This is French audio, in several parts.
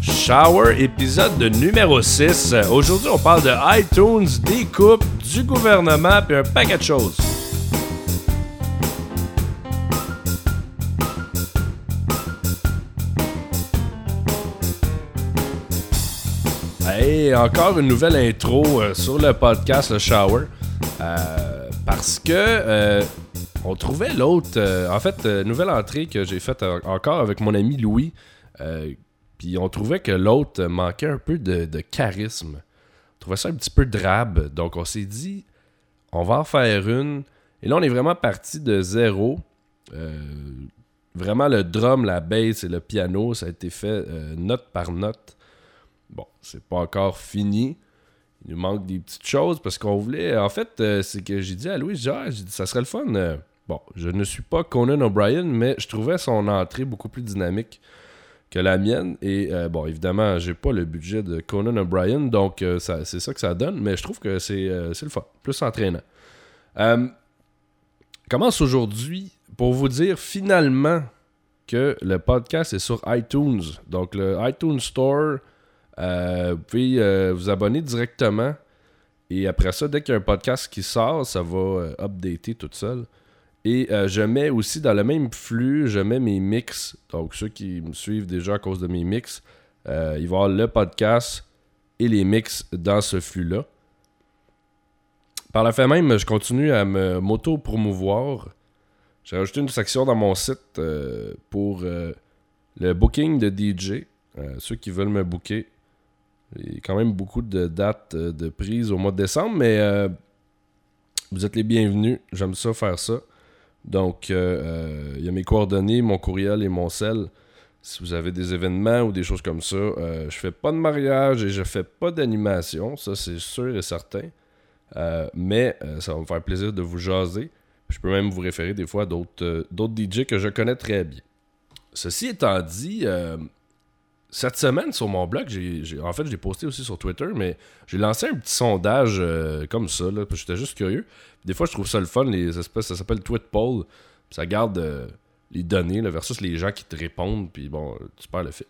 Shower, épisode de numéro 6. Aujourd'hui, on parle de iTunes, des coupes, du gouvernement et un paquet de choses. Encore une nouvelle intro euh, sur le podcast Le Shower. Euh, parce que euh, on trouvait l'autre. en fait, nouvelle entrée que j'ai faite encore avec mon ami Louis. Puis on trouvait que l'autre manquait un peu de, charisme. On trouvait ça un petit peu drabe. Donc on s'est dit, on va en faire une. Et là, on est vraiment parti de zéro. vraiment, le drum, la bass et le piano, ça a été fait note par note. Bon, c'est pas encore fini. Il nous manque des petites choses parce qu'on voulait. En fait, euh, c'est que j'ai dit à Louis, ah, dit, ça serait le fun. Euh, bon, je ne suis pas Conan O'Brien, mais je trouvais son entrée beaucoup plus dynamique que la mienne. Et euh, bon, évidemment, j'ai pas le budget de Conan O'Brien, donc c'est ça que ça donne, mais je trouve que c'est le fun, plus entraînant. commence aujourd'hui pour vous dire finalement que le podcast est sur iTunes. Donc, le iTunes Store euh, vous pouvez euh, vous abonner directement. Et après ça, dès qu'il y a un podcast qui sort, ça va euh, updater tout seul. Et je mets aussi dans le même flux, je mets mes mix. Donc ceux qui me suivent déjà à cause de mes mix, ils vont avoir le podcast et les mix dans ce flux-là. Par la fin même, je continue à me m'auto-promouvoir. J'ai rajouté une section dans mon site pour le booking de DJ. ceux qui veulent me booker, il y a quand même beaucoup de dates euh, de prise au mois de décembre, mais euh, vous êtes les bienvenus. J'aime ça faire ça. Donc, euh, il y a mes coordonnées, mon courriel et mon sel. Si vous avez des événements ou des choses comme ça, je fais pas de mariage et je fais pas d'animation. Ça, c'est sûr et certain. mais ça va me faire plaisir de vous jaser. Je peux même vous référer des fois à d'autres DJ que je connais très bien. Ceci étant dit, cette semaine sur mon blog, j'ai, en fait, j'ai posté aussi sur Twitter, mais j'ai lancé un petit sondage euh, comme ça, là, parce que j'étais juste curieux. Des fois, je trouve ça le fun, les espèces, ça s'appelle Tweet Poll. Ça garde euh, les données versus les gens qui te répondent, puis bon, tu perds le fil.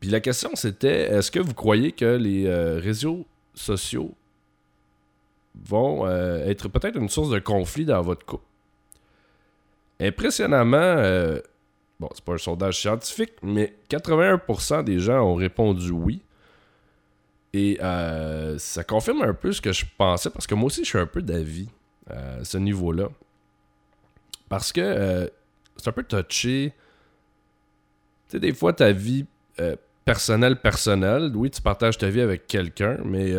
Puis la question, c'était est-ce que vous croyez que les euh, réseaux sociaux vont être peut-être une source de conflit dans votre couple? Impressionnamment, Bon, c'est pas un sondage scientifique, mais 81% des gens ont répondu oui. Et euh, ça confirme un peu ce que je pensais, parce que moi aussi, je suis un peu d'avis à ce niveau-là. Parce que euh, c'est un peu touché. Tu sais, des fois, ta vie euh, personnelle, personnelle, oui, tu partages ta vie avec quelqu'un, mais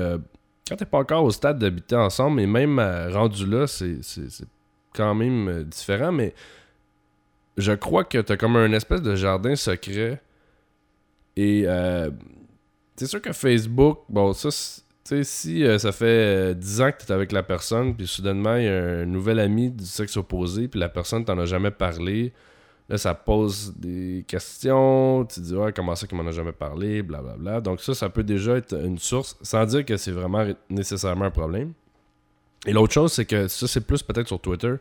quand t'es pas encore au stade d'habiter ensemble, et même rendu là, c'est quand même différent, mais je crois que tu as comme un espèce de jardin secret. Et euh, c'est sûr que Facebook, bon, ça, tu sais, si euh, ça fait 10 ans que tu es avec la personne, puis soudainement, il y a un nouvel ami du sexe opposé, puis la personne t'en a jamais parlé, là, ça pose des questions, tu te dis, ouais, comment ça qu'il m'en a jamais parlé, blablabla. Bla, bla. Donc, ça, ça peut déjà être une source, sans dire que c'est vraiment nécessairement un problème. Et l'autre chose, c'est que ça, c'est plus peut-être sur Twitter.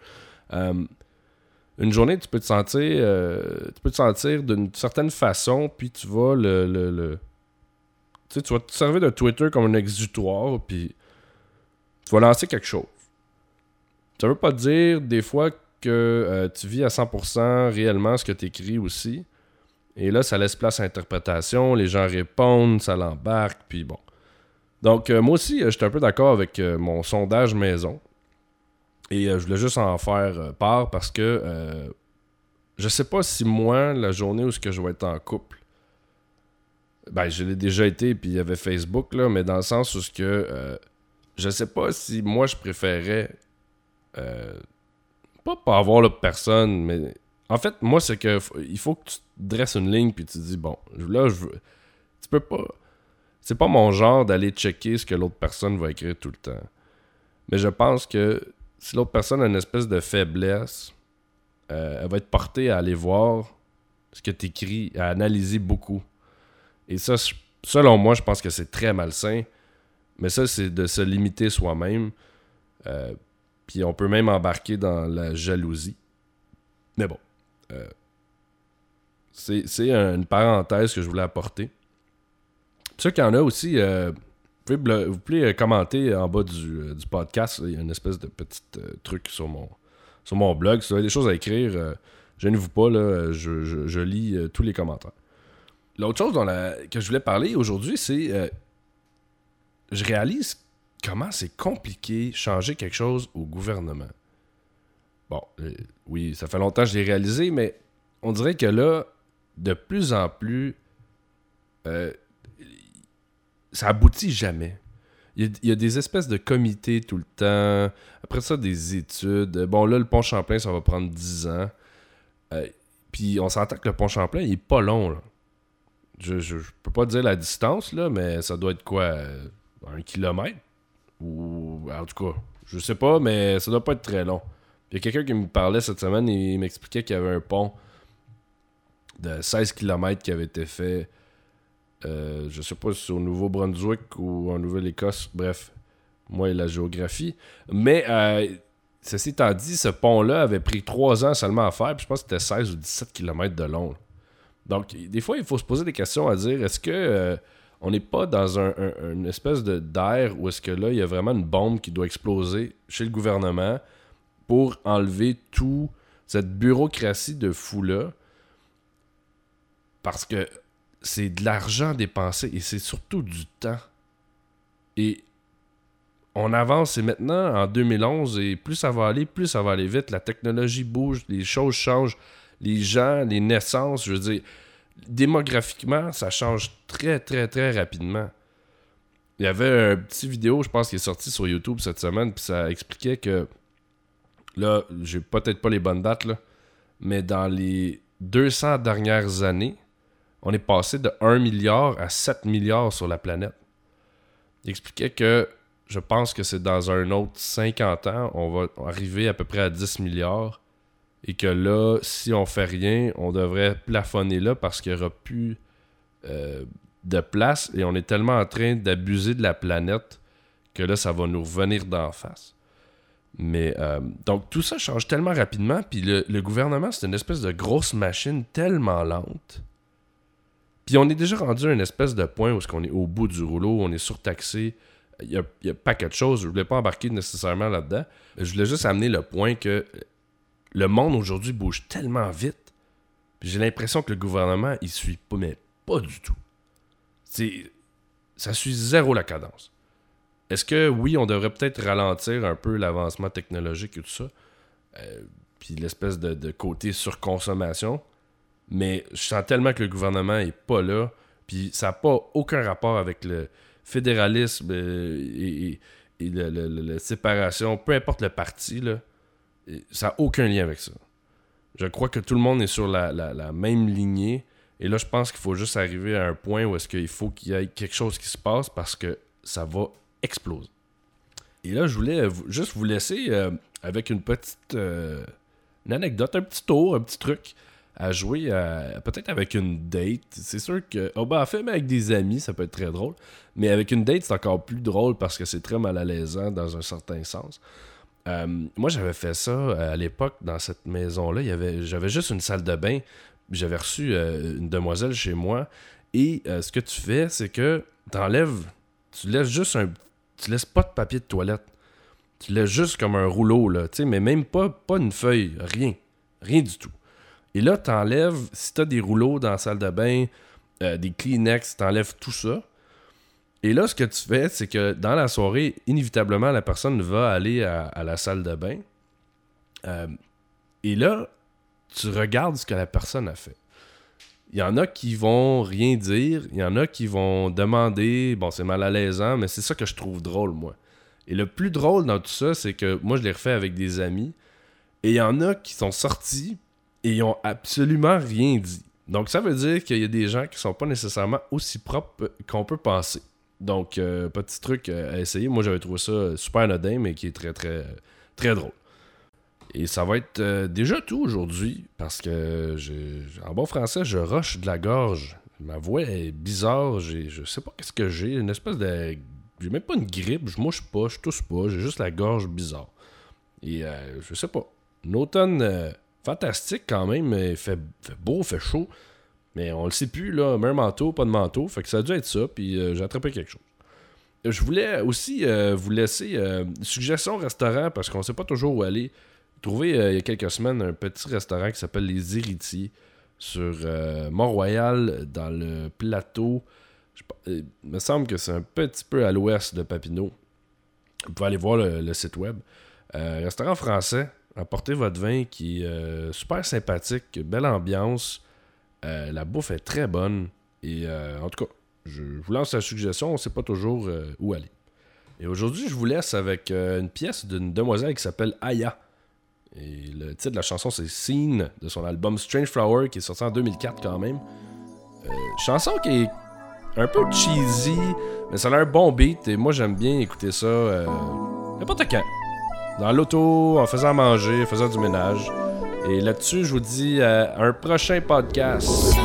Une journée, tu peux te sentir, euh, tu peux te sentir d'une certaine façon, puis tu vas le, le, tu, sais, tu vas te servir de Twitter comme un exutoire, puis tu vas lancer quelque chose. Ça veut pas dire des fois que euh, tu vis à 100% réellement ce que tu écris aussi. Et là, ça laisse place à l'interprétation, les gens répondent, ça l'embarque, puis bon. Donc, euh, moi aussi, j'étais un peu d'accord avec mon sondage maison. Et euh, je voulais juste en faire euh, part parce que euh, je sais pas si moi, la journée où que je vais être en couple, ben je l'ai déjà été, puis il y avait Facebook, là, mais dans le sens où ce que je sais pas si moi je préférais pas pas avoir l'autre personne, mais en fait, moi c'est que il faut que tu dresses une ligne puis tu dis bon, là je veux. Tu peux pas. C'est pas mon genre d'aller checker ce que l'autre personne va écrire tout le temps. Mais je pense que si l'autre personne a une espèce de faiblesse, euh, elle va être portée à aller voir ce que tu écris, à analyser beaucoup. Et ça, selon moi, je pense que c'est très malsain. Mais ça, c'est de se limiter soi-même. Euh, puis on peut même embarquer dans la jalousie. Mais bon. Euh, c'est une parenthèse que je voulais apporter. Ceux qui en a aussi, vous, pouvez, vous pouvez euh, commenter en bas du, du, podcast. Il y a une espèce de petit truc sur mon, sur mon blog. Si vous avez des choses à écrire, gênez-vous pas, là, je, je, lis tous les commentaires. L'autre chose dont que je voulais parler aujourd'hui, c'est je réalise comment c'est compliqué changer quelque chose au gouvernement. Bon, euh, oui, ça fait longtemps que je l'ai réalisé, mais on dirait que là, de plus en plus, euh, ça aboutit jamais. Il y, a, des espèces de comités tout le temps. Après ça, des études. Bon, là, le pont Champlain, ça va prendre 10 ans. Euh, puis on s'entend que le pont Champlain, il est pas long. Je, je, peux pas dire la distance, là, mais ça doit être quoi Un kilomètre? Ou en tout cas, je sais pas, mais ça doit pas être très long. Il y a quelqu'un qui me parlait cette semaine et il m'expliquait qu'il y avait un pont de 16 km qui avait été fait. Euh, je sais pas si c'est au Nouveau-Brunswick ou en Nouvelle-Écosse. Bref, moi et la géographie. Mais euh, ceci étant dit, ce pont-là avait pris 3 ans seulement à faire. Puis je pense que c'était 16 ou 17 km de long. Donc, des fois, il faut se poser des questions à dire est-ce que euh, on n'est pas dans un, une espèce d'air où est-ce que là, il y a vraiment une bombe qui doit exploser chez le gouvernement pour enlever tout cette bureaucratie de fou-là. Parce que c'est de l'argent dépensé et c'est surtout du temps. Et on avance et maintenant en 2011 et plus ça va aller, plus ça va aller vite. La technologie bouge, les choses changent, les gens, les naissances, je veux dire, démographiquement, ça change très très très rapidement. Il y avait un petit vidéo, je pense, qui est sorti sur YouTube cette semaine, puis ça expliquait que là, j'ai peut-être pas les bonnes dates, là, mais dans les 200 dernières années, on est passé de 1 milliard à 7 milliards sur la planète. Il expliquait que je pense que c'est dans un autre 50 ans, on va arriver à peu près à 10 milliards. Et que là, si on fait rien, on devrait plafonner là parce qu'il n'y aura plus euh, de place et on est tellement en train d'abuser de la planète que là, ça va nous revenir d'en face. Mais euh, donc tout ça change tellement rapidement, puis le, gouvernement, c'est une espèce de grosse machine tellement lente. Puis on est déjà rendu à une espèce de point où qu'on est au bout du rouleau, on est surtaxé. Il y a, il y a pas de choses, je voulais pas embarquer nécessairement là-dedans. Je voulais juste amener le point que le monde aujourd'hui bouge tellement vite. J'ai l'impression que le gouvernement, il suit pas, mais pas du tout. Ça suit zéro la cadence. Est-ce que oui, on devrait peut-être ralentir un peu l'avancement technologique et tout ça, euh, puis l'espèce de, côté surconsommation, mais je sens tellement que le gouvernement est pas là, puis ça n'a pas aucun rapport avec le fédéralisme euh, et, la séparation, peu importe le parti, là, ça n'a aucun lien avec ça. Je crois que tout le monde est sur la, même lignée, et là, je pense qu'il faut juste arriver à un point où est-ce qu'il faut qu'il y ait quelque chose qui se passe parce que ça va explose. Et là, je voulais juste vous laisser euh, avec une petite euh, anecdote, un petit tour, un petit truc à jouer peut-être avec une date. C'est sûr que. Oh ben, en fait, mais avec des amis, ça peut être très drôle. Mais avec une date, c'est encore plus drôle parce que c'est très mal à l'aisant dans un certain sens. Euh, moi, j'avais fait ça à l'époque dans cette maison-là. J'avais juste une salle de bain. J'avais reçu une demoiselle chez moi. Et ce que tu fais, c'est que tu enlèves. Tu laisses juste un tu laisses pas de papier de toilette. Tu laisses juste comme un rouleau, là, tu sais, mais même pas, pas une feuille, rien. Rien du tout. Et là, tu enlèves, si tu as des rouleaux dans la salle de bain, euh, des Kleenex, tu enlèves tout ça. Et là, ce que tu fais, c'est que dans la soirée, inévitablement, la personne va aller à, la salle de bain. Euh, et là, tu regardes ce que la personne a fait. Il y en a qui vont rien dire, il y en a qui vont demander, bon, c'est mal à l'aisant, mais c'est ça que je trouve drôle, moi. Et le plus drôle dans tout ça, c'est que moi, je l'ai refait avec des amis, et il y en a qui sont sortis et ils ont absolument rien dit. Donc, ça veut dire qu'il y a des gens qui sont pas nécessairement aussi propres qu'on peut penser. Donc, euh, petit truc à essayer. Moi, j'avais trouvé ça super anodin, mais qui est très, très, très drôle. Et ça va être euh, déjà tout aujourd'hui parce que, en bon français, je roche de la gorge. Ma voix est bizarre. Je sais pas qu'est-ce que j'ai. Une espèce de. J'ai même pas une grippe. Je mouche pas, je tousse pas. J'ai juste la gorge bizarre. Et euh, je sais pas. Une automne euh, fantastique quand même. Il fait, beau, fait chaud. Mais on le sait plus, là, un manteau, pas de manteau. Fait que ça a dû être ça, puis euh, j'ai attrapé quelque chose. Je voulais aussi euh, vous laisser euh, une suggestion restaurant parce qu'on sait pas toujours où aller. Trouvé il y a quelques semaines un petit restaurant qui s'appelle Les Héritiers sur Mont-Royal dans le plateau. il me semble que c'est un petit peu à l'ouest de Papineau. Vous pouvez aller voir le, site web. restaurant français, apportez votre vin qui est super sympathique, belle ambiance. Euh, la bouffe est très bonne. Et euh, en tout cas, je vous lance la suggestion, on ne sait pas toujours euh, où aller. Et aujourd'hui, je vous laisse avec une pièce d'une demoiselle qui s'appelle Aya. Et le titre de la chanson, c'est Scene de son album Strange Flower qui est sorti en 2004 quand même. chanson qui est un peu cheesy, mais ça a un bon beat et moi j'aime bien écouter ça n'importe quand. Dans l'auto, en faisant manger, en faisant du ménage. Et là-dessus, je vous dis à un prochain podcast.